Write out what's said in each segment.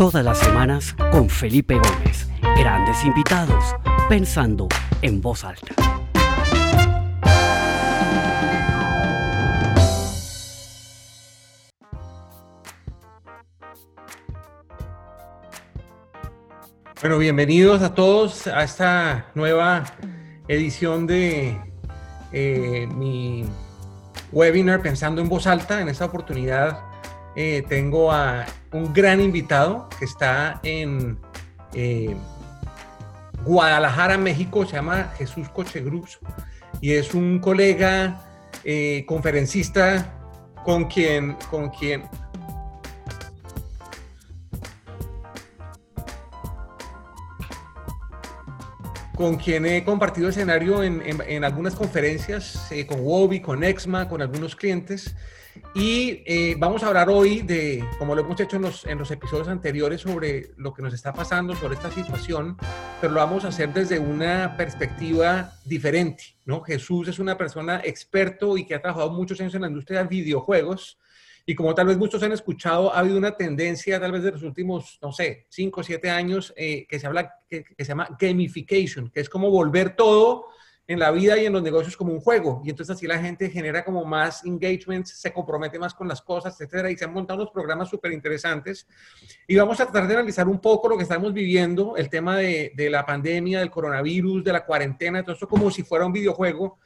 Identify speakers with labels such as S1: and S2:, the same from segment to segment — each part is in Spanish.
S1: Todas las semanas con Felipe Gómez. Grandes invitados, pensando en voz alta.
S2: Bueno, bienvenidos a todos a esta nueva edición de eh, mi webinar Pensando en Voz Alta. En esta oportunidad eh, tengo a un gran invitado que está en eh, Guadalajara, México. Se llama Jesús Cochegruz y es un colega conferencista con quien, con quien con quien he compartido escenario en, algunas conferencias, eh, con Wobby, con Exma, con algunos clientes. Y eh, vamos a hablar hoy de, como lo hemos hecho en los, en los episodios anteriores, sobre lo que nos está pasando, sobre esta situación, pero lo vamos a hacer desde una perspectiva diferente. ¿no? Jesús es una persona experto y que ha trabajado muchos años en la industria de videojuegos y como tal vez muchos han escuchado, ha habido una tendencia tal vez de los últimos, no sé, 5 o 7 años eh, que se habla, que, se llama gamification, que es como volver todo en la vida y en los negocios como un juego. Y entonces así la gente genera como más engagement, se compromete más con las cosas, etcétera. Y se han montado unos programas súper interesantes. Y vamos a tratar de analizar un poco lo que estamos viviendo, el tema de, de la pandemia, del coronavirus, de la cuarentena, todo esto como si fuera un videojuego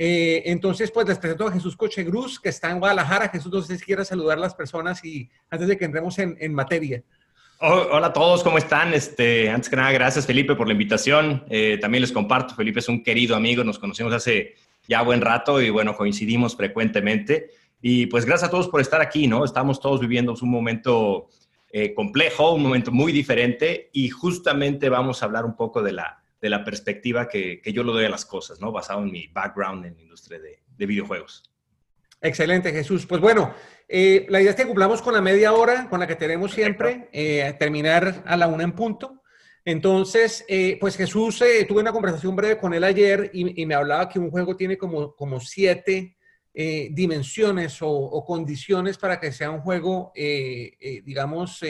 S2: eh, entonces, pues les presento a Jesús Cochegruz, que está en Guadalajara. Jesús, no sé si quiera saludar a las personas y antes de que entremos en, materia.
S3: hola a todos, ¿cómo están? Este, antes que nada, gracias Felipe por la invitación. Eh, también les comparto, Felipe es un querido amigo, nos conocimos hace ya buen rato y bueno, coincidimos frecuentemente. Y pues gracias a todos por estar aquí, ¿no? Estamos todos viviendo un momento eh, complejo, un momento muy diferente y justamente vamos a hablar un poco de la, de la perspectiva que, yo lo doy a las cosas, ¿no? Basado en mi background en la industria de, videojuegos.
S2: Excelente, Jesús. Pues bueno, eh, la idea es que cumplamos con la media hora, con la que tenemos siempre, eh, terminar a la una en punto. Entonces, eh, pues Jesús, tuve una conversación breve con él ayer y, me hablaba que un juego tiene como, como siete dimensiones o, o, condiciones para que sea un juego, digamos,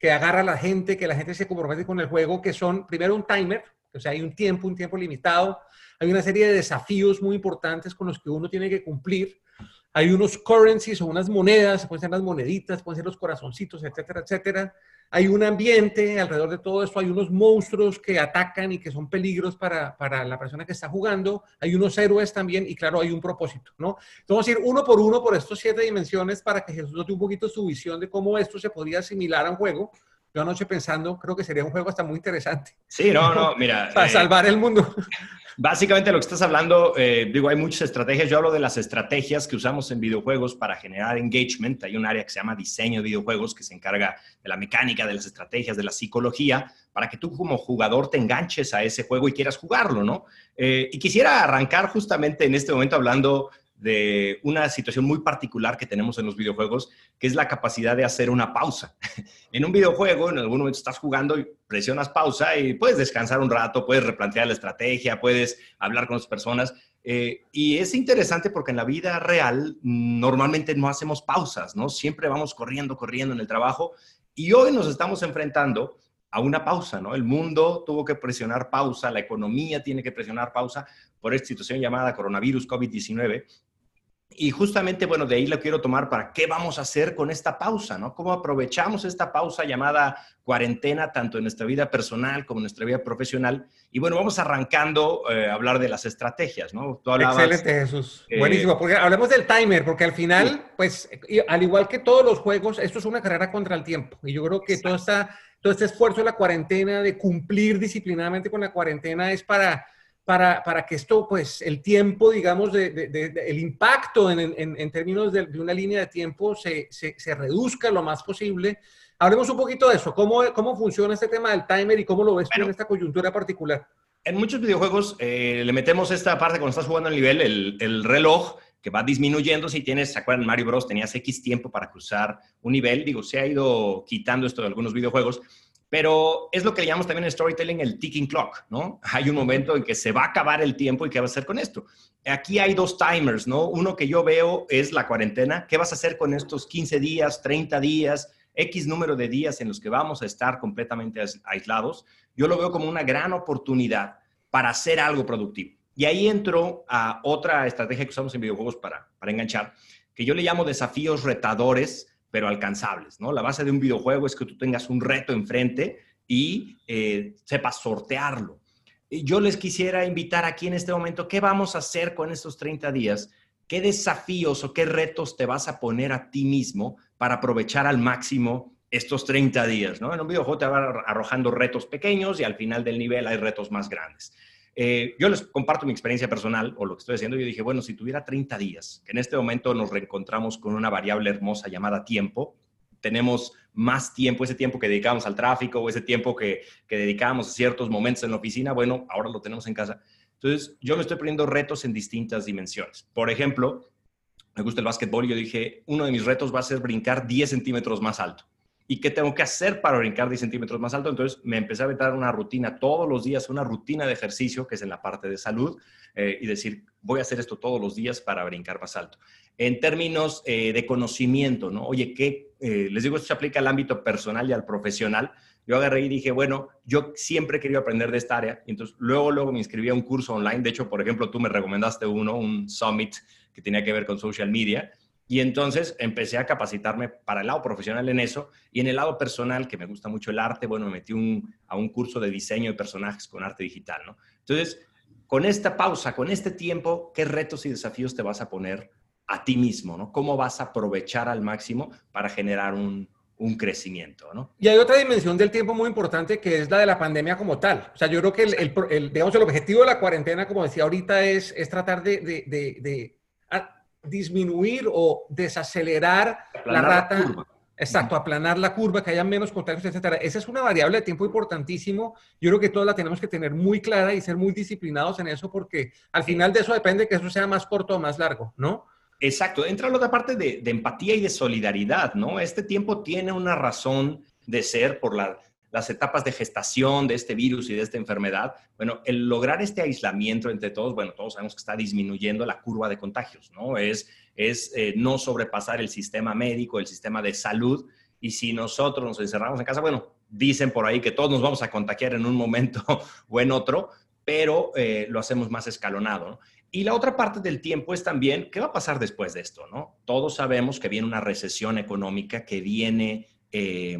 S2: que agarra a la gente, que la gente se compromete con el juego, que son primero un timer, o sea, hay un tiempo, un tiempo limitado, hay una serie de desafíos muy importantes con los que uno tiene que cumplir, hay unos currencies o unas monedas, pueden ser las moneditas, pueden ser los corazoncitos, etcétera, etcétera. Hay un ambiente alrededor de todo esto, hay unos monstruos que atacan y que son peligros para, para la persona que está jugando, hay unos héroes también y claro, hay un propósito, ¿no? Entonces vamos a ir uno por uno por estos siete dimensiones para que Jesús note un poquito su visión de cómo esto se podría asimilar a un juego. Yo anoche pensando, creo que sería un juego hasta muy interesante.
S3: Sí, no, no, mira.
S2: para eh, salvar el mundo.
S3: Básicamente lo que estás hablando, eh, digo, hay muchas estrategias. Yo hablo de las estrategias que usamos en videojuegos para generar engagement. Hay un área que se llama diseño de videojuegos que se encarga de la mecánica, de las estrategias, de la psicología, para que tú como jugador te enganches a ese juego y quieras jugarlo, ¿no? Eh, y quisiera arrancar justamente en este momento hablando de una situación muy particular que tenemos en los videojuegos, que es la capacidad de hacer una pausa. en un videojuego, en algún momento estás jugando y presionas pausa y puedes descansar un rato, puedes replantear la estrategia, puedes hablar con las personas. Eh, y es interesante porque en la vida real normalmente no hacemos pausas, ¿no? Siempre vamos corriendo, corriendo en el trabajo. Y hoy nos estamos enfrentando a una pausa, ¿no? El mundo tuvo que presionar pausa, la economía tiene que presionar pausa por esta situación llamada coronavirus COVID-19 y justamente, bueno, de ahí lo quiero tomar para qué vamos a hacer con esta pausa, ¿no? ¿Cómo aprovechamos esta pausa llamada cuarentena, tanto en nuestra vida personal como en nuestra vida profesional? Y bueno, vamos arrancando eh, a hablar de las estrategias, ¿no?
S2: Excelente, Jesús. Eh, Buenísimo, porque hablemos del timer, porque al final, pues, al igual que todos los juegos, esto es una carrera contra el tiempo. Y yo creo que todo, esta, todo este esfuerzo de la cuarentena, de cumplir disciplinadamente con la cuarentena, es para para, para, que esto, pues, el tiempo, digamos, de, de, el impacto en, en, en términos de, una línea de tiempo se, se, se, reduzca lo más posible. Hablemos un poquito de eso. ¿Cómo, ¿Cómo funciona este tema del timer y cómo lo ves tú en esta coyuntura particular?
S3: En muchos videojuegos eh, le metemos esta parte cuando estás jugando el nivel, el, el reloj que va disminuyendo. Si tienes, ¿se acuerdan? Mario Bros. tenías X tiempo para cruzar un nivel. Digo, se ha ido quitando esto de algunos videojuegos pero es lo que llamamos también en storytelling el ticking clock, ¿no? Hay un momento en que se va a acabar el tiempo y qué vas a hacer con esto. Aquí hay dos timers, ¿no? Uno que yo veo es la cuarentena. ¿Qué vas a hacer con estos 15 días, 30 días? X número de días en los que vamos a estar completamente aislados, yo lo veo como una gran oportunidad para hacer algo productivo. Y ahí entro a otra estrategia que usamos en videojuegos para, para enganchar, que yo le llamo desafíos retadores, pero alcanzables, ¿no? La base de un videojuego es que tú tengas un reto enfrente y eh, sepas sortearlo. Yo les quisiera invitar aquí en este momento, ¿qué vamos a hacer con estos 30 días? ¿Qué desafíos o qué retos te vas a poner a ti mismo para aprovechar al máximo estos 30 días? ¿no? En un videojuego te va arrojando retos pequeños y al final del nivel hay retos más grandes. Eh, yo les comparto mi experiencia personal o lo que estoy haciendo. Yo dije, bueno, si tuviera 30 días, que en este momento nos reencontramos con una variable hermosa llamada tiempo, tenemos más tiempo, ese tiempo que dedicamos al tráfico o ese tiempo que, que dedicábamos a ciertos momentos en la oficina, bueno, ahora lo tenemos en casa. Entonces, yo me estoy poniendo retos en distintas dimensiones. Por ejemplo, me gusta el básquetbol y yo dije, uno de mis retos va a ser brincar 10 centímetros más alto. ¿Y qué tengo que hacer para brincar 10 centímetros más alto? Entonces me empecé a meter una rutina todos los días, una rutina de ejercicio que es en la parte de salud eh, y decir, voy a hacer esto todos los días para brincar más alto. En términos eh, de conocimiento, ¿no? Oye, ¿qué? Eh, les digo, esto se aplica al ámbito personal y al profesional. Yo agarré y dije, bueno, yo siempre he querido aprender de esta área. Y entonces, luego, luego me inscribí a un curso online. De hecho, por ejemplo, tú me recomendaste uno, un summit que tenía que ver con social media. Y entonces empecé a capacitarme para el lado profesional en eso y en el lado personal, que me gusta mucho el arte, bueno, me metí a un curso de diseño de personajes con arte digital, ¿no? Entonces, con esta pausa, con este tiempo, ¿qué retos y desafíos te vas a poner a ti mismo, ¿no? ¿Cómo vas a aprovechar al máximo para generar un, un crecimiento, ¿no?
S2: Y hay otra dimensión del tiempo muy importante que es la de la pandemia como tal. O sea, yo creo que el, el, digamos, el objetivo de la cuarentena, como decía ahorita, es, es tratar de, de, de disminuir o desacelerar la rata. exacto, aplanar la curva, que haya menos contagios, etcétera. Esa es una variable de tiempo importantísimo. Yo creo que todos la tenemos que tener muy clara y ser muy disciplinados en eso, porque al final de eso depende que eso sea más corto o más largo, ¿no?
S3: Exacto, entra la otra parte de, de empatía y de solidaridad, ¿no? Este tiempo tiene una razón de ser por la las etapas de gestación de este virus y de esta enfermedad, bueno, el lograr este aislamiento entre todos, bueno, todos sabemos que está disminuyendo la curva de contagios, ¿no? Es, es eh, no sobrepasar el sistema médico, el sistema de salud, y si nosotros nos encerramos en casa, bueno, dicen por ahí que todos nos vamos a contagiar en un momento o en otro, pero eh, lo hacemos más escalonado, ¿no? Y la otra parte del tiempo es también, ¿qué va a pasar después de esto? ¿no? Todos sabemos que viene una recesión económica, que viene eh,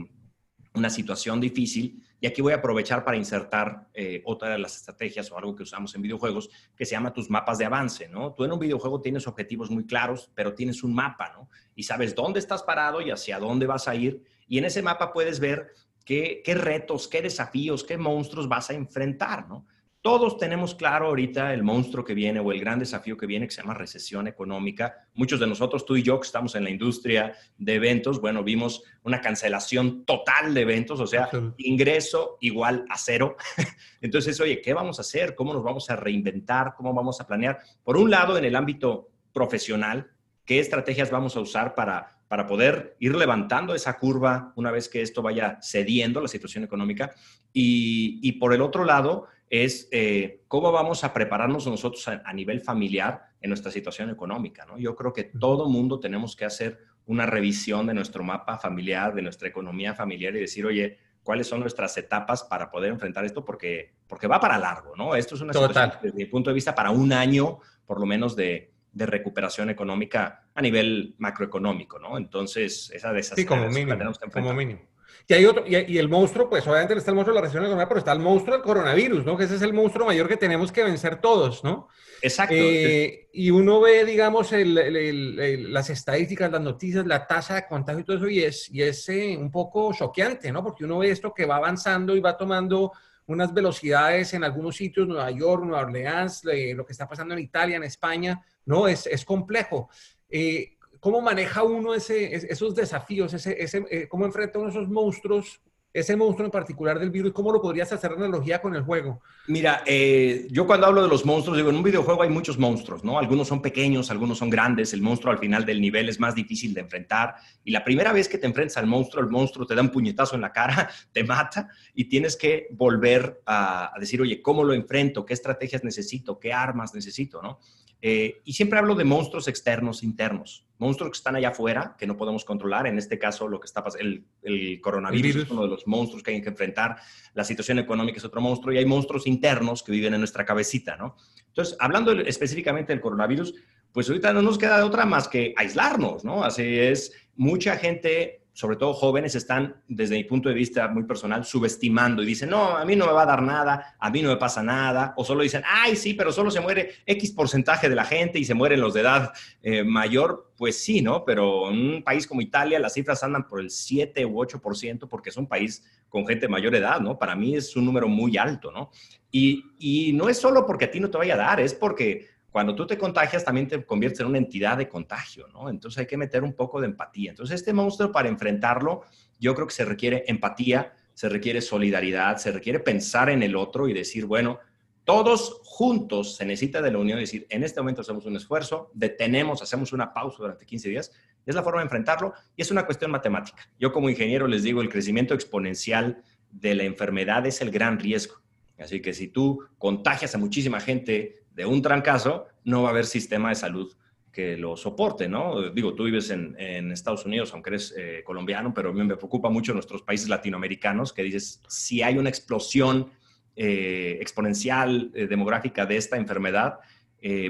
S3: una situación difícil. Y aquí voy a aprovechar para insertar eh, otra de las estrategias o algo que usamos en videojuegos que se llama tus mapas de avance, ¿no? Tú en un videojuego tienes objetivos muy claros, pero tienes un mapa, ¿no? Y sabes dónde estás parado y hacia dónde vas a ir. Y en ese mapa puedes ver qué, qué retos, qué desafíos, qué monstruos vas a enfrentar, ¿no? Todos tenemos claro ahorita el monstruo que viene o el gran desafío que viene que se llama recesión económica. Muchos de nosotros, tú y yo, que estamos en la industria de eventos, bueno, vimos una cancelación total de eventos, o sea, ingreso igual a cero. Entonces, oye, ¿qué vamos a hacer? ¿Cómo nos vamos a reinventar? ¿Cómo vamos a planear? Por un lado, en el ámbito profesional, ¿qué estrategias vamos a usar para para poder ir levantando esa curva una vez que esto vaya cediendo la situación económica. Y, y por el otro lado, es eh, cómo vamos a prepararnos nosotros a, nivel familiar en nuestra situación económica. ¿no? Yo creo que todo mundo tenemos que hacer una revisión de nuestro mapa familiar, de nuestra economía familiar y decir, oye, cuáles son nuestras etapas para poder enfrentar esto, porque, porque va para largo, ¿no? Esto es una situación, desde mi punto de vista, para un año, por lo menos, de, de recuperación económica a nivel macroeconómico, ¿no? Entonces, esa de
S2: sí, como mínimo, como mínimo. Y hay otro, y, el monstruo, pues obviamente está el monstruo de la recesión económica, pero está el monstruo del coronavirus, ¿no? Que ese es el monstruo mayor que tenemos que vencer todos, ¿no?
S3: Exacto.
S2: Eh, y uno ve, digamos, las estadísticas, las noticias, la tasa de contagio y todo eso, y es, y es eh, un poco choqueante, ¿no? Porque uno ve esto que va avanzando y va tomando unas velocidades en algunos sitios, Nueva York, Nueva Orleans, lo que está pasando en Italia, en España, ¿no? Es, es complejo. Eh, ¿Cómo maneja uno esos desafíos? Eh, ¿Cómo enfrenta uno esos monstruos? Ese monstruo en particular del virus, ¿cómo lo podrías hacer analogía con el juego?
S3: Mira, eh, yo cuando hablo de los monstruos, digo, en un videojuego hay muchos monstruos, ¿no? Algunos son pequeños, algunos son grandes, el monstruo al final del nivel es más difícil de enfrentar y la primera vez que te enfrentas al monstruo, el monstruo te da un puñetazo en la cara, te mata y tienes que volver a decir, oye, ¿cómo lo enfrento? ¿Qué estrategias necesito? ¿Qué armas necesito? ¿no? Eh, y siempre hablo de monstruos externos, internos, monstruos que están allá afuera, que no podemos controlar. En este caso, lo que está pasando, el, el, coronavirus es uno de los monstruos que hay que enfrentar. La situación económica es otro monstruo y hay monstruos internos que viven en nuestra cabecita, ¿no? Entonces, hablando específicamente del coronavirus, pues ahorita no nos queda otra más que aislarnos, ¿no? Así es, mucha gente sobre todo jóvenes, están, desde mi punto de vista muy personal, subestimando y dicen, no, a mí no me va a dar nada, a mí no me pasa nada, o solo dicen, ay, sí, pero solo se muere X porcentaje de la gente y se mueren los de edad eh, mayor. Pues sí, ¿no? Pero en un país como Italia las cifras andan por el 7 u 8% porque es un país con gente de mayor edad, ¿no? Para mí es un número muy alto, ¿no? Y, y no es solo porque a ti no te vaya a dar, es porque cuando tú te contagias también te conviertes en una entidad de contagio, ¿no? Entonces hay que meter un poco de empatía. Entonces este monstruo para enfrentarlo, yo creo que se requiere empatía, se requiere solidaridad, se requiere pensar en el otro y decir, bueno, todos juntos se necesita de la unión, decir, en este momento hacemos un esfuerzo, detenemos, hacemos una pausa durante 15 días, es la forma de enfrentarlo y es una cuestión matemática. Yo como ingeniero les digo, el crecimiento exponencial de la enfermedad es el gran riesgo. Así que si tú contagias a muchísima gente de un trancazo, no va a haber sistema de salud que lo soporte, ¿no? Digo, tú vives en, Estados Unidos, aunque eres eh, colombiano, pero a mí me preocupa mucho nuestros países latinoamericanos, que dices, si hay una explosión eh, exponencial eh, demográfica de esta enfermedad,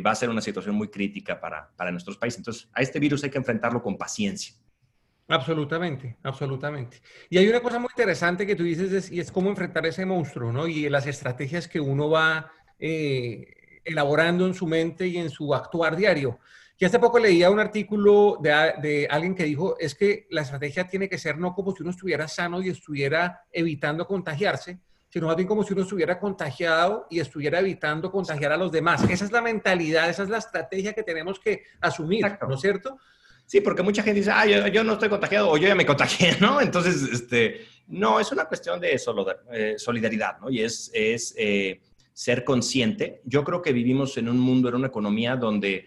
S3: va a ser una situación muy crítica para, para nuestros países. Entonces, a este virus hay que enfrentarlo con paciencia.
S2: Absolutamente, absolutamente. Y hay una cosa muy interesante que tú dices, y es cómo enfrentar ese monstruo, ¿no? Y las estrategias que uno va elaborando en su mente y en su actuar diario. Y hace poco leía un artículo de, alguien que dijo, es que la estrategia tiene que ser no como si uno estuviera sano y estuviera evitando contagiarse, sino más bien como si uno estuviera contagiado y estuviera evitando contagiar a los demás. Esa es la mentalidad, esa es la estrategia que tenemos que asumir, ¿no es cierto?
S3: Sí, porque mucha gente dice, ah, yo, no estoy contagiado o yo ya me contagié, ¿no? Entonces, este, no, es una cuestión de eh, solidaridad, ¿no? Y es, es eh, ser consciente. Yo creo que vivimos en un mundo, en una economía donde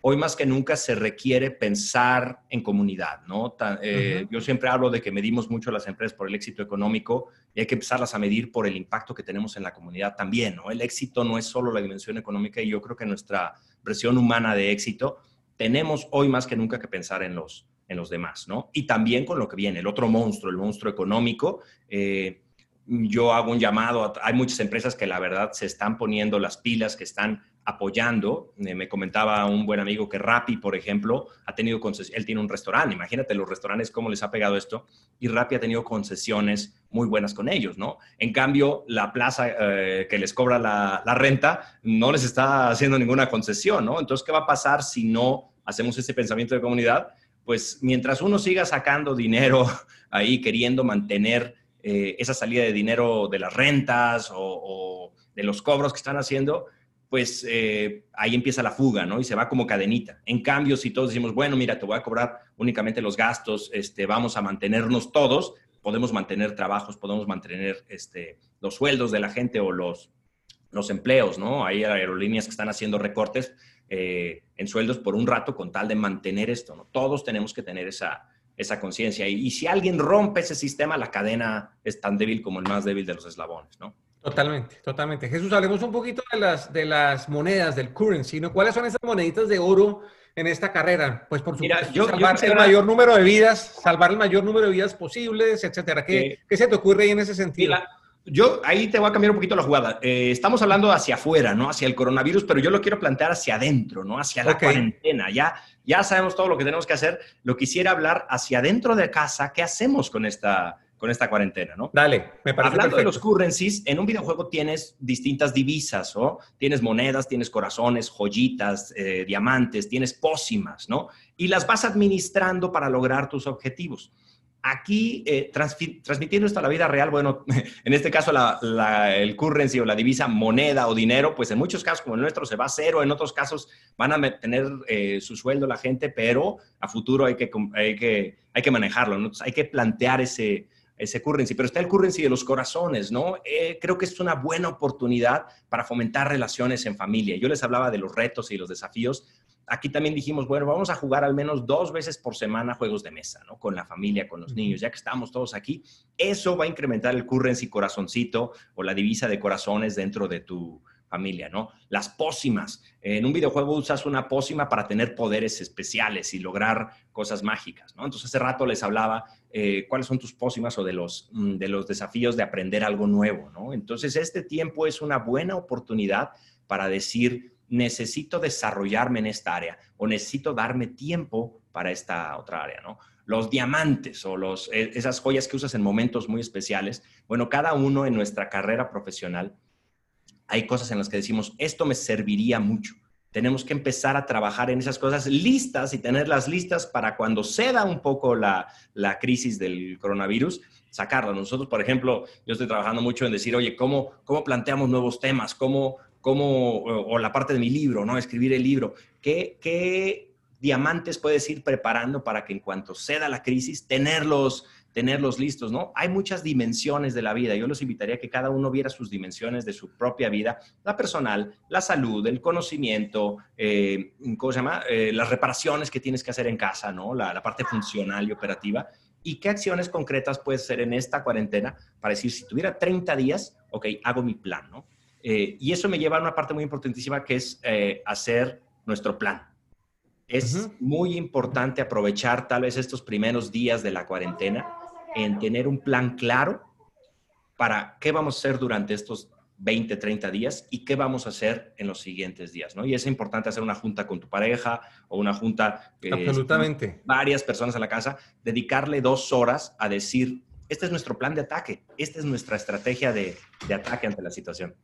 S3: hoy más que nunca se requiere pensar en comunidad, ¿no? Eh, yo siempre hablo de que medimos mucho a las empresas por el éxito económico y hay que empezarlas a medir por el impacto que tenemos en la comunidad también, ¿no? El éxito no es solo la dimensión económica y yo creo que nuestra presión humana de éxito tenemos hoy más que nunca que pensar en los, en los demás, ¿no? Y también con lo que viene, el otro monstruo, el monstruo económico. Eh, yo hago un llamado, hay muchas empresas que la verdad se están poniendo las pilas, que están apoyando. Eh, me comentaba un buen amigo que Rappi, por ejemplo, ha tenido concesiones, él tiene un restaurante, imagínate los restaurantes cómo les ha pegado esto, y Rappi ha tenido concesiones muy buenas con ellos, ¿no? En cambio, la plaza eh, que les cobra la, la, renta no les está haciendo ninguna concesión, ¿no? Entonces, ¿qué va a pasar si no hacemos ese pensamiento de comunidad? Pues mientras uno siga sacando dinero ahí, queriendo mantener eh, esa salida de dinero de las rentas o, de los cobros que están haciendo, pues eh, ahí empieza la fuga, ¿no? Y se va como cadenita. En cambio, si todos decimos, bueno, mira, te voy a cobrar únicamente los gastos, este, vamos a mantenernos todos, podemos mantener trabajos, podemos mantener este, los sueldos de la gente o los, empleos, ¿no? Hay aerolíneas que están haciendo recortes eh, en sueldos por un rato con tal de mantener esto, ¿no? Todos tenemos que tener esa, esa conciencia. Y, si alguien rompe ese sistema, la cadena es tan débil como el más débil de los eslabones, ¿no?
S2: Totalmente, totalmente. Jesús, hablemos un poquito de las, de las monedas, del currency, ¿no? ¿Cuáles son esas moneditas de oro en esta carrera? Pues por supuesto, salvar el mayor número de vidas, salvar el mayor número de vidas posibles, etcétera. ¿Qué, ¿qué se te ocurre ahí en ese sentido?
S3: Yo ahí te voy a cambiar un poquito la jugada. Eh, estamos hablando hacia afuera, ¿no? Hacia el coronavirus, pero yo lo quiero plantear hacia adentro, ¿no? Hacia la cuarentena. Ya, ya sabemos todo lo que tenemos que hacer. Lo quisiera hablar hacia adentro de casa. ¿Qué hacemos con esta, con esta cuarentena, no?
S2: Dale,
S3: me parece Hablando de los currencies, en un videojuego tienes distintas divisas, ¿no? Tienes monedas, tienes corazones, joyitas, eh, diamantes, tienes pócimas, ¿no? Y las vas administrando para lograr tus objetivos. Aquí, eh, transmitiendo esto a la vida real, bueno, en este caso el currency o la divisa moneda o dinero, pues en muchos casos como el nuestro se va a cero, en otros casos van a tener eh, su sueldo la gente, pero a futuro hay que, hay que, hay que manejarlo, hay que plantear ese, ese currency, pero está el currency de los corazones, ¿no? Eh, creo que es una buena oportunidad para fomentar relaciones en familia. Yo les hablaba de los retos y los desafíos, aquí también dijimos, bueno, vamos a jugar al menos dos veces por semana juegos de mesa, ¿no? Con la familia, con los niños, ya que estamos todos aquí. Eso va a incrementar el currency corazoncito o la divisa de corazones dentro de tu familia, ¿no? Las pócimas. En un videojuego usas una pócima para tener poderes especiales y lograr cosas mágicas, ¿no? Entonces hace rato les hablaba eh, cuáles son tus pócimas o de los, mm, de los desafíos de aprender algo nuevo, ¿no? Entonces este tiempo es una buena oportunidad para decir, necesito desarrollarme en esta área o necesito darme tiempo para esta otra área, ¿no? Los diamantes o los, e, esas joyas que usas en momentos muy especiales, bueno, cada uno en nuestra carrera profesional hay cosas en las que decimos, esto me serviría mucho. Tenemos que empezar a trabajar en esas cosas listas y tenerlas listas para cuando ceda un poco la, la crisis del coronavirus, sacarlas. Nosotros, por ejemplo, yo estoy trabajando mucho en decir, oye, ¿cómo, cómo planteamos nuevos temas? ¿Cómo, cómo, o, la parte de mi libro, ¿no? Escribir el libro. ¿Qué, qué diamantes puedes ir preparando para que en cuanto ceda la crisis, tenerlos, tenerlos listos, ¿no? Hay muchas dimensiones de la vida. Yo los invitaría a que cada uno viera sus dimensiones de su propia vida, la personal, la salud, el conocimiento, eh, ¿cómo se llama? Eh, las reparaciones que tienes que hacer en casa, ¿no? La, la parte funcional y operativa. ¿Y qué acciones concretas puedes hacer en esta cuarentena para decir, si tuviera 30 días, ok, hago mi plan, ¿no? Eh, y eso me lleva a una parte muy importantísima que es eh, hacer nuestro plan. Es muy importante aprovechar tal vez estos primeros días de la cuarentena en tener un plan claro para qué vamos a hacer durante estos 20, 30 días y qué vamos a hacer en los siguientes días, ¿no? Y es importante hacer una junta con tu pareja o una junta...
S2: Eh, Absolutamente.
S3: Varias personas en la casa, dedicarle dos horas a decir, este es nuestro plan de ataque, esta es nuestra estrategia de ataque ante la situación.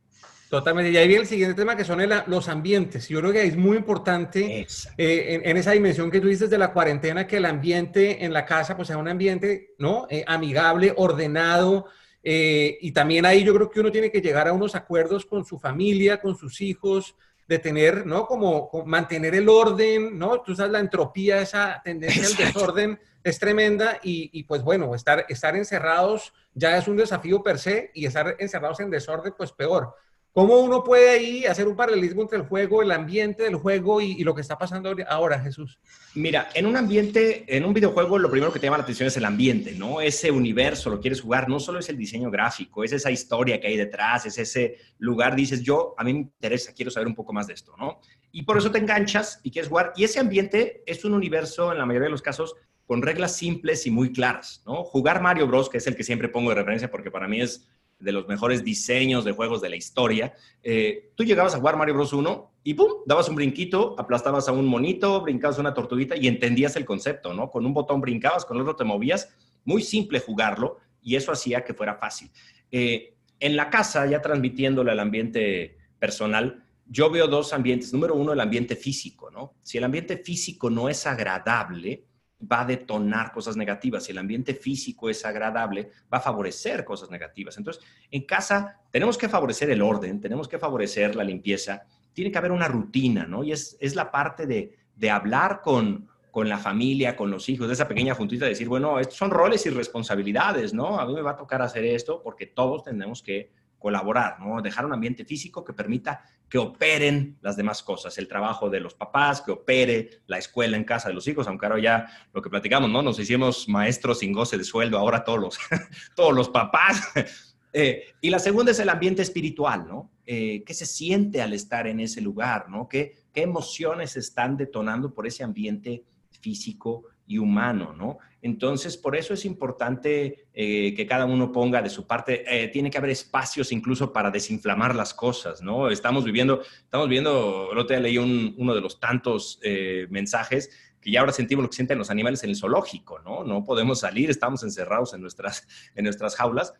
S2: Totalmente. Y ahí viene el siguiente tema que son los ambientes. Yo creo que es muy importante eh, en, esa dimensión que tú dices de la cuarentena, que el ambiente en la casa pues sea un ambiente ¿no? Eh, amigable, ordenado. Eh, y también ahí yo creo que uno tiene que llegar a unos acuerdos con su familia, con sus hijos, de tener, ¿no? Como, mantener el orden, ¿no? Tú sabes, la entropía, esa tendencia al desorden es tremenda y, y, pues bueno, estar, estar encerrados ya es un desafío per se y estar encerrados en desorden pues peor. ¿Cómo uno puede ahí hacer un paralelismo entre el juego, el ambiente del juego y, lo que está pasando ahora, Jesús?
S3: Mira, en un ambiente, en un videojuego, lo primero que te llama la atención es el ambiente, ¿no? Ese universo, lo quieres jugar, no solo es el diseño gráfico, es esa historia que hay detrás, es ese lugar, dices, yo, a mí me interesa, quiero saber un poco más de esto, ¿no? Y por eso te enganchas y quieres jugar. Y ese ambiente es un universo, en la mayoría de los casos, con reglas simples y muy claras, ¿no? Jugar Mario Bros, que es el que siempre pongo de referencia porque para mí es de los mejores diseños de juegos de la historia. Eh, tú llegabas a jugar Mario Bros. 1 y ¡pum! Dabas un brinquito, aplastabas a un monito, brincabas una tortuguita y entendías el concepto, ¿no? Con un botón brincabas, con otro te movías. Muy simple jugarlo y eso hacía que fuera fácil. Eh, en la casa, ya transmitiéndole al ambiente personal, yo veo dos ambientes. Número uno, el ambiente físico, ¿no? Si el ambiente físico no es agradable, va a detonar cosas negativas. Si el ambiente físico es agradable, va a favorecer cosas negativas. Entonces, en casa tenemos que favorecer el orden, tenemos que favorecer la limpieza, tiene que haber una rutina, ¿no? Y es, es la parte de, de hablar con, con la familia, con los hijos, de esa pequeña juntita, de decir, bueno, estos son roles y responsabilidades, ¿no? A mí me va a tocar hacer esto porque todos tenemos que colaborar, ¿no? Dejar un ambiente físico que permita que operen las demás cosas, el trabajo de los papás, que opere la escuela en casa de los hijos, aunque ahora ya lo que platicamos, ¿no? Nos hicimos maestros sin goce de sueldo, ahora todos los, todos los papás. Eh, y la segunda es el ambiente espiritual, ¿no? Eh, ¿Qué se siente al estar en ese lugar, ¿no? ¿Qué, ¿Qué emociones están detonando por ese ambiente físico humano, ¿no? Entonces, por eso es importante eh, que cada uno ponga de su parte. Eh, tiene que haber espacios incluso para desinflamar las cosas, ¿no? Estamos viviendo, estamos viendo, el otro día leí uno de los tantos eh, mensajes que ya ahora sentimos lo que sienten los animales en el zoológico, ¿no? No podemos salir, estamos encerrados en nuestras, en nuestras jaulas.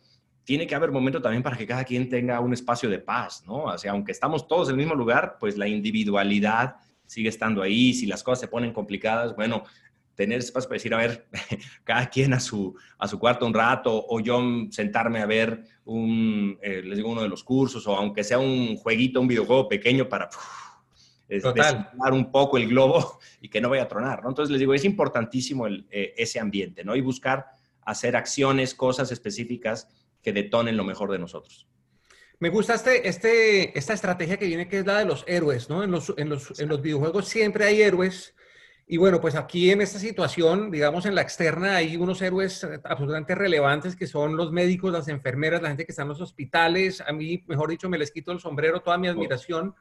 S3: Tiene que haber momento también para que cada quien tenga un espacio de paz, ¿no? O sea, aunque estamos todos en el mismo lugar, pues la individualidad sigue estando ahí. Si las cosas se ponen complicadas, bueno, tener espacio para decir, a ver, cada quien a su, a su cuarto un rato, o yo sentarme a ver un, eh, les digo, uno de los cursos, o aunque sea un jueguito, un videojuego pequeño para desinflar un poco el globo y que no vaya a tronar, ¿no? Entonces les digo, es importantísimo el, eh, ese ambiente, ¿no? Y buscar hacer acciones, cosas específicas que detonen lo mejor de nosotros.
S2: Me gusta este, este, esta estrategia que viene, que es la de los héroes, ¿no? En los, en los, en los videojuegos siempre hay héroes Y bueno, pues aquí en esta situación, digamos en la externa, hay unos héroes absolutamente relevantes que son los médicos, las enfermeras, la gente que está en los hospitales. A mí, mejor dicho, me les quito el sombrero, toda mi admiración.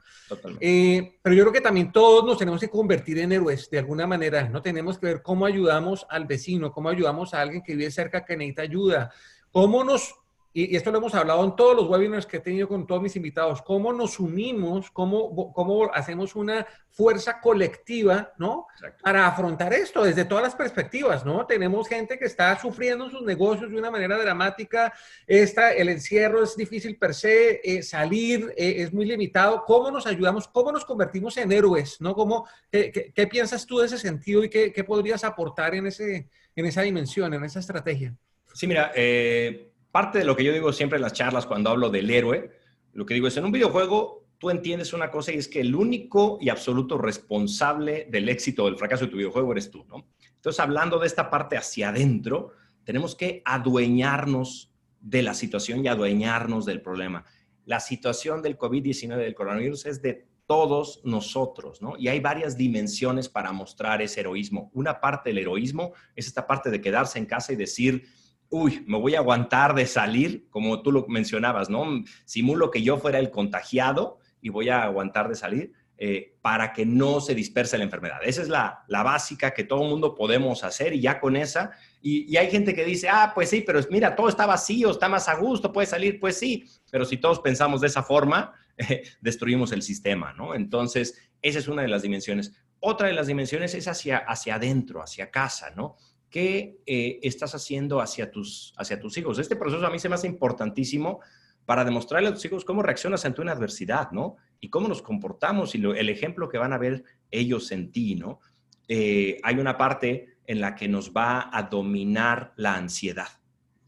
S2: Eh, pero yo creo que también todos nos tenemos que convertir en héroes de alguna manera. No tenemos que ver cómo ayudamos al vecino, cómo ayudamos a alguien que vive cerca que necesita ayuda, cómo nos y, esto lo hemos hablado en todos los webinars que he tenido con todos mis invitados, cómo nos unimos, cómo, cómo hacemos una fuerza colectiva, ¿no? Para afrontar esto desde todas las perspectivas, ¿no? Tenemos gente que está sufriendo sus negocios de una manera dramática, esta, el encierro es difícil per se, eh, salir eh, es muy limitado, ¿cómo nos ayudamos? ¿Cómo nos convertimos en héroes, ¿no? ¿Cómo, qué, qué, piensas tú de ese sentido y qué, qué podrías aportar en, ese, en esa dimensión, en esa estrategia?
S3: Sí, mira, eh parte de lo que yo digo siempre en las charlas cuando hablo del héroe, lo que digo es, en un videojuego tú entiendes una cosa y es que el único y absoluto responsable del éxito o del fracaso de tu videojuego eres tú, ¿no? Entonces, hablando de esta parte hacia adentro, tenemos que adueñarnos de la situación y adueñarnos del problema. La situación del COVID-19, del coronavirus, es de todos nosotros, ¿no? Y hay varias dimensiones para mostrar ese heroísmo. Una parte del heroísmo es esta parte de quedarse en casa y decir, uy, me voy a aguantar de salir, como tú lo mencionabas, ¿no? Simulo que yo fuera el contagiado y voy a aguantar de salir eh, para que no se disperse la enfermedad. Esa es la, básica que todo el mundo podemos hacer y ya con esa, y, hay gente que dice, ah, pues sí, pero mira, todo está vacío, está más a gusto, puede salir, pues sí, pero si todos pensamos de esa forma, destruimos el sistema, ¿no? Entonces, esa es una de las dimensiones. Otra de las dimensiones es hacia, hacia adentro, hacia casa, ¿no? ¿Qué eh, estás haciendo hacia tus, hacia tus hijos? Este proceso a mí se me hace importantísimo para demostrarle a tus hijos cómo reaccionas ante una adversidad, ¿no? Y cómo nos comportamos y el ejemplo que van a ver ellos en ti, ¿no? Eh, hay una parte en la que nos va a dominar la ansiedad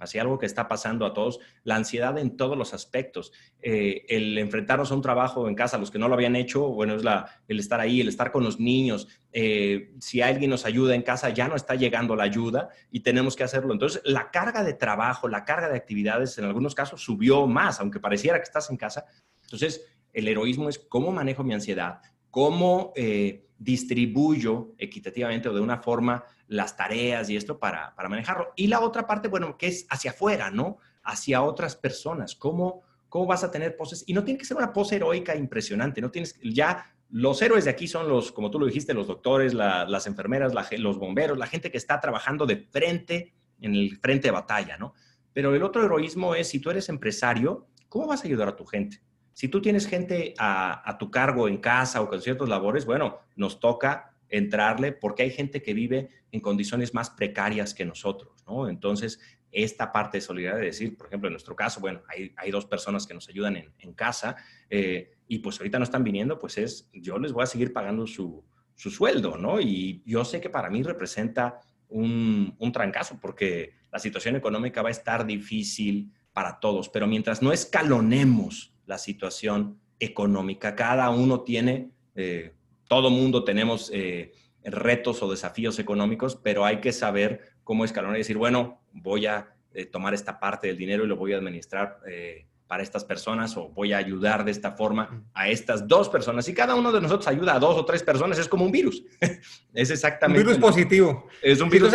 S3: así algo que está pasando a todos, la ansiedad en todos los aspectos, eh, el enfrentarnos a un trabajo en casa, los que no lo habían hecho, bueno, es la, el estar ahí, el estar con los niños, eh, si alguien nos ayuda en casa, ya no está llegando la ayuda y tenemos que hacerlo. Entonces, la carga de trabajo, la carga de actividades, en algunos casos subió más, aunque pareciera que estás en casa. Entonces, el heroísmo es cómo manejo mi ansiedad, cómo eh, distribuyo equitativamente o de una forma las tareas y esto para, manejarlo. Y la otra parte, bueno, que es hacia afuera, ¿no? Hacia otras personas. ¿Cómo, ¿Cómo vas a tener poses? Y no tiene que ser una pose heroica impresionante, no tienes, ya los héroes de aquí son los, como tú lo dijiste, los doctores, las enfermeras, los bomberos, la gente que está trabajando de frente, en el frente de batalla, ¿no? Pero el otro heroísmo es, si tú eres empresario, ¿cómo vas a ayudar a tu gente? Si tú tienes gente a, tu cargo en casa o con ciertas labores, bueno, nos toca entrarle porque hay gente que vive en condiciones más precarias que nosotros, ¿no? Entonces, esta parte de solidaridad, de decir, por ejemplo, en nuestro caso, bueno, hay, hay dos personas que nos ayudan en, casa eh, y pues ahorita no están viniendo, pues es, yo les voy a seguir pagando su, su sueldo, ¿no? Y yo sé que para mí representa un, un trancazo porque la situación económica va a estar difícil para todos, pero mientras no escalonemos la situación económica, cada uno tiene eh, todo mundo tenemos eh, retos o desafíos económicos, pero hay que saber cómo escalonar y decir, bueno, voy a eh, tomar esta parte del dinero y lo voy a administrar eh, para estas personas o voy a ayudar de esta forma a estas dos personas. Y cada uno de nosotros ayuda a dos o tres personas, es como un virus. es exactamente.
S2: Un virus positivo.
S3: Es un virus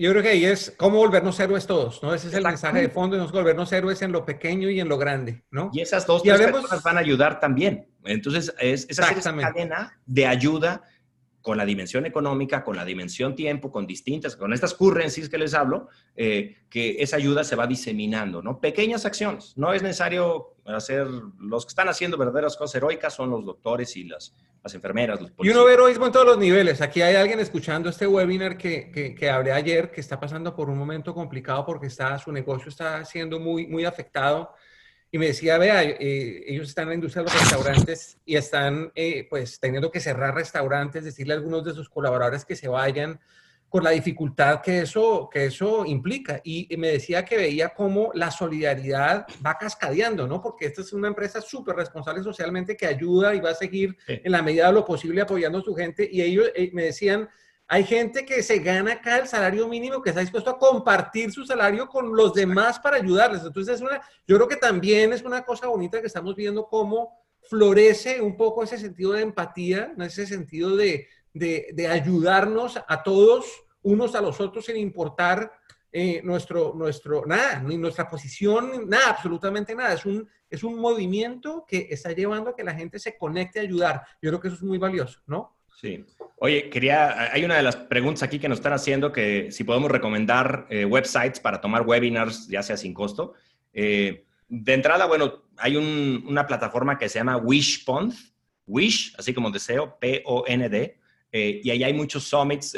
S2: yo creo que ahí es cómo volvernos héroes todos, ¿no? Ese es el mensaje de fondo, nos volvernos héroes en lo pequeño y en lo grande, ¿no?
S3: Y esas dos personas van a ayudar también. Entonces, es esa cadena de ayuda con la dimensión económica, con la dimensión tiempo, con distintas, con estas currencies que les hablo, eh, que esa ayuda se va diseminando, ¿no? Pequeñas acciones. No es necesario hacer, los que están haciendo verdaderas cosas heroicas son los doctores y las, las enfermeras, los
S2: policías. Y uno ve heroísmo en todos los niveles. Aquí hay alguien escuchando este webinar que, que, que, hablé ayer, que está pasando por un momento complicado porque está, su negocio está siendo muy, muy afectado y me decía, vea, eh, ellos están en la industria de los restaurantes y están eh, pues teniendo que cerrar restaurantes, decirle a algunos de sus colaboradores que se vayan con la dificultad que eso, que eso implica. Y, me decía que veía cómo la solidaridad va cascadeando, ¿no? Porque esta es una empresa súper responsable socialmente que ayuda y va a seguir en la medida de lo posible apoyando a su gente. Y ellos eh, me decían, hay gente que se gana acá el salario mínimo, que está dispuesto a compartir su salario con los demás para ayudarles. Entonces, es una, yo creo que también es una cosa bonita que estamos viendo cómo florece un poco ese sentido de empatía, ese sentido de, de, ayudarnos a todos, unos a los otros, sin importar eh, nuestro, nuestro, nada, ni nuestra posición, nada, absolutamente nada. Es un, es un movimiento que está llevando a que la gente se conecte a ayudar. Yo creo que eso es muy valioso, ¿no?
S3: Sí. Oye, quería, hay una de las preguntas aquí que nos están haciendo que si podemos recomendar eh, websites para tomar webinars, ya sea sin costo. Eh, de entrada, bueno, hay una plataforma que se llama Wishpond, Wish, así como deseo, P-O-N-D, eh, y ahí hay muchos summits,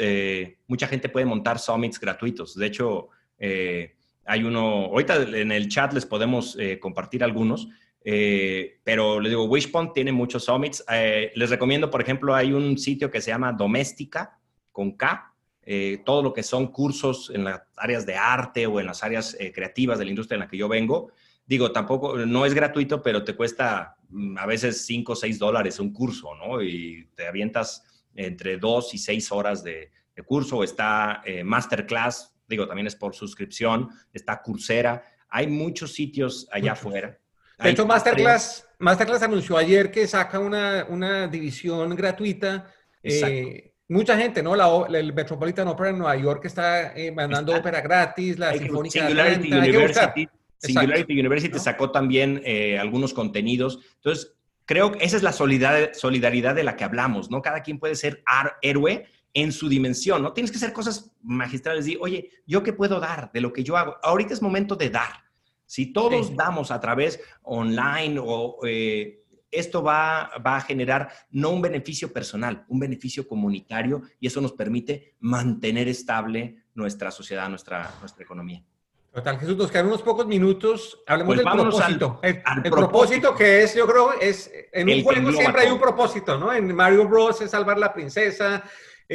S3: mucha gente puede montar summits gratuitos. De hecho, hay uno, ahorita en el chat les podemos compartir algunos, eh, pero les digo, Wishpond tiene muchos summits. Eh, les recomiendo, por ejemplo, hay un sitio que se llama Doméstica, con K. Eh, todo lo que son cursos en las áreas de arte o en las áreas creativas de la industria en la que yo vengo. Digo, tampoco, no es gratuito, pero te cuesta mm, a veces 5 o 6 dólares un curso, ¿no? Y te avientas entre 2 y 6 horas de, curso. Está Masterclass, digo, también es por suscripción. Está Coursera. Hay muchos sitios allá afuera
S2: de hecho, Masterclass, Masterclass anunció ayer que saca una, una división gratuita. Eh, mucha gente, ¿no? La, el Metropolitan Opera en Nueva York está eh, mandando ópera gratis, la Sinfónica
S3: Singularity University, Singularity University sacó también eh, algunos contenidos. Entonces, creo que esa es la solidaridad, solidaridad de la que hablamos, ¿no? Cada quien puede ser héroe en su dimensión, ¿no? Tienes que hacer cosas magistrales y, oye, ¿yo qué puedo dar de lo que yo hago? Ahorita es momento de dar. Si todos damos a través online o eh, esto va, va, a generar no un beneficio personal, un beneficio comunitario y eso nos permite mantener estable nuestra sociedad, nuestra, nuestra economía.
S2: Total, Jesús, nos quedan unos pocos minutos. Hablemos pues del propósito. el, propósito. que es, yo creo, es en un juego siempre hay un propósito, ¿no? En Mario Bros. es salvar la princesa,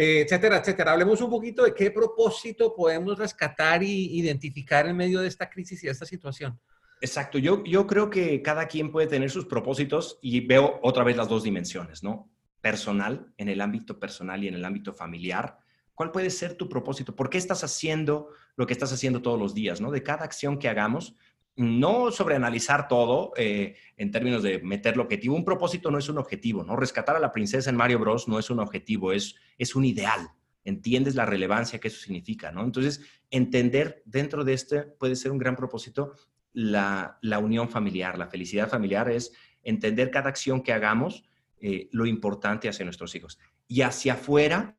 S2: etcétera, etcétera. Hablemos un poquito de qué propósito podemos rescatar y identificar en medio de esta crisis y de esta situación.
S3: Exacto, yo, yo creo que cada quien puede tener sus propósitos y veo otra vez las dos dimensiones, ¿no? Personal, en el ámbito personal y en el ámbito familiar. ¿Cuál puede ser tu propósito? ¿Por qué estás haciendo lo que estás haciendo todos los días, ¿no? De cada acción que hagamos, no sobreanalizar todo eh, en términos de meter el objetivo. Un propósito no es un objetivo, ¿no? Rescatar a la princesa en Mario Bros. no es un objetivo, es, es un ideal. Entiendes la relevancia que eso significa, ¿no? Entonces, entender dentro de este puede ser un gran propósito la, unión familiar, la felicidad familiar es entender cada acción que hagamos, eh, lo importante hacia nuestros hijos. Y hacia afuera,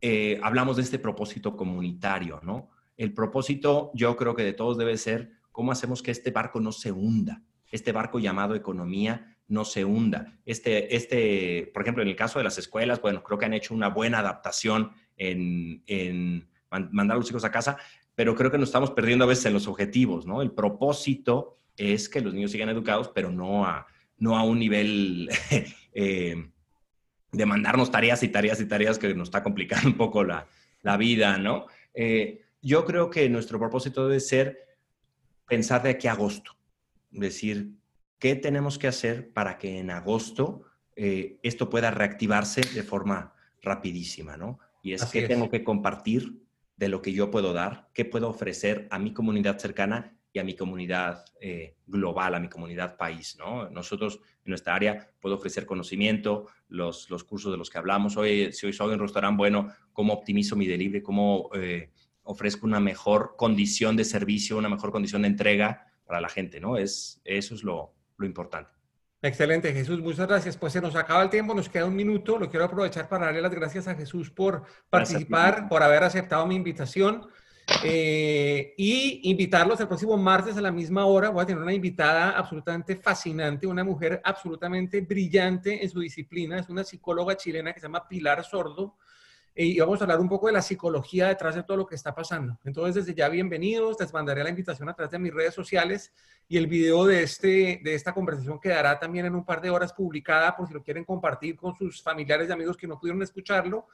S3: eh, hablamos de este propósito comunitario, ¿no? El propósito, yo creo que de todos debe ser ¿Cómo hacemos que este barco no se hunda? Este barco llamado economía no se hunda. Este, este, por ejemplo, en el caso de las escuelas, bueno, creo que han hecho una buena adaptación en, mandar a los hijos a casa, pero creo que nos estamos perdiendo a veces en los objetivos, ¿no? El propósito es que los niños sigan educados, pero no a, no a un nivel eh, de mandarnos tareas y tareas y tareas que nos está complicando un poco la, vida, ¿no? Eh, yo creo que nuestro propósito debe ser pensar de aquí a agosto. Decir, ¿qué tenemos que hacer para que en agosto eh, esto pueda reactivarse de forma rapidísima, ¿no? Y es que tengo que compartir de lo que yo puedo dar, qué puedo ofrecer a mi comunidad cercana y a mi comunidad eh, global, a mi comunidad país, ¿no? Nosotros en nuestra área puedo ofrecer conocimiento, los, los cursos de los que hablamos. Hoy, si hoy soy un restaurante, bueno, cómo optimizo mi delivery, cómo eh, ofrezco una mejor condición de servicio, una mejor condición de entrega para la gente, ¿no? Es, eso es lo, lo importante.
S2: Excelente, Jesús. Muchas gracias. Pues se nos acaba el tiempo, nos queda un minuto. Lo quiero aprovechar para darle las gracias a Jesús por participar, por haber aceptado mi invitación. Eh, y invitarlos el próximo martes a la misma hora. Voy a tener una invitada absolutamente fascinante, una mujer absolutamente brillante en su disciplina. Es una psicóloga chilena que se llama Pilar Sordo y vamos a hablar un poco de la psicología detrás de todo lo que está pasando. Entonces, desde ya bienvenidos, les mandaré la invitación a través de mis redes sociales y el video de, este, de esta conversación quedará también en un par de horas publicada por si lo quieren compartir con sus familiares y amigos que no pudieron escucharlo.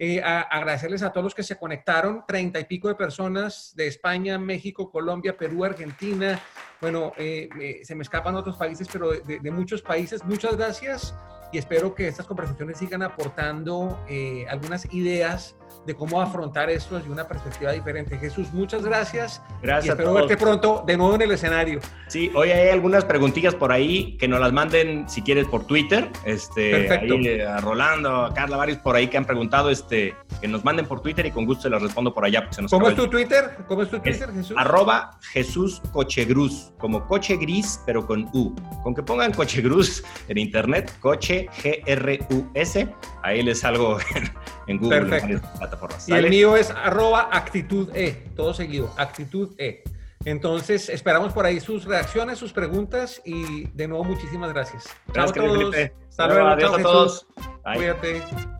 S2: Eh, agradecerles a todos los que se conectaron, treinta y pico de personas de España, México, Colombia, Perú, Argentina. Bueno, eh, se me escapan otros países, pero de, de muchos países. Muchas gracias y espero que estas conversaciones sigan aportando eh, algunas ideas de cómo afrontar esto desde una perspectiva diferente. Jesús, muchas gracias.
S3: Gracias.
S2: Y espero verte pronto de nuevo en el escenario.
S3: Sí, hoy hay algunas preguntillas por ahí que nos las manden si quieres por Twitter. Este,
S2: Perfecto.
S3: Ahí, eh, a Rolando, a Carla, varios por ahí que han preguntado, este, que nos manden por Twitter y con gusto se las respondo por allá. porque se nos
S2: ¿Cómo es tu Twitter? ¿Cómo es tu
S3: Es
S2: Twitter, Jesús?
S3: Arroba Jesús Cochegruz, como coche gris, pero con U. Con que pongan Cochegruz en internet, coche G-R-U-S, ahí les salgo en, en Google,
S2: Perfecto.
S3: Plataformas.
S2: Y el mío es arroba actitud E, todo seguido, actitud E. Entonces, esperamos por ahí sus reacciones, sus preguntas y de nuevo muchísimas gracias.
S3: Gracias,
S2: chao a todos.
S3: Felipe.
S2: Hasta luego.
S3: Adiós
S2: chao,
S3: a todos.
S2: Cuídate.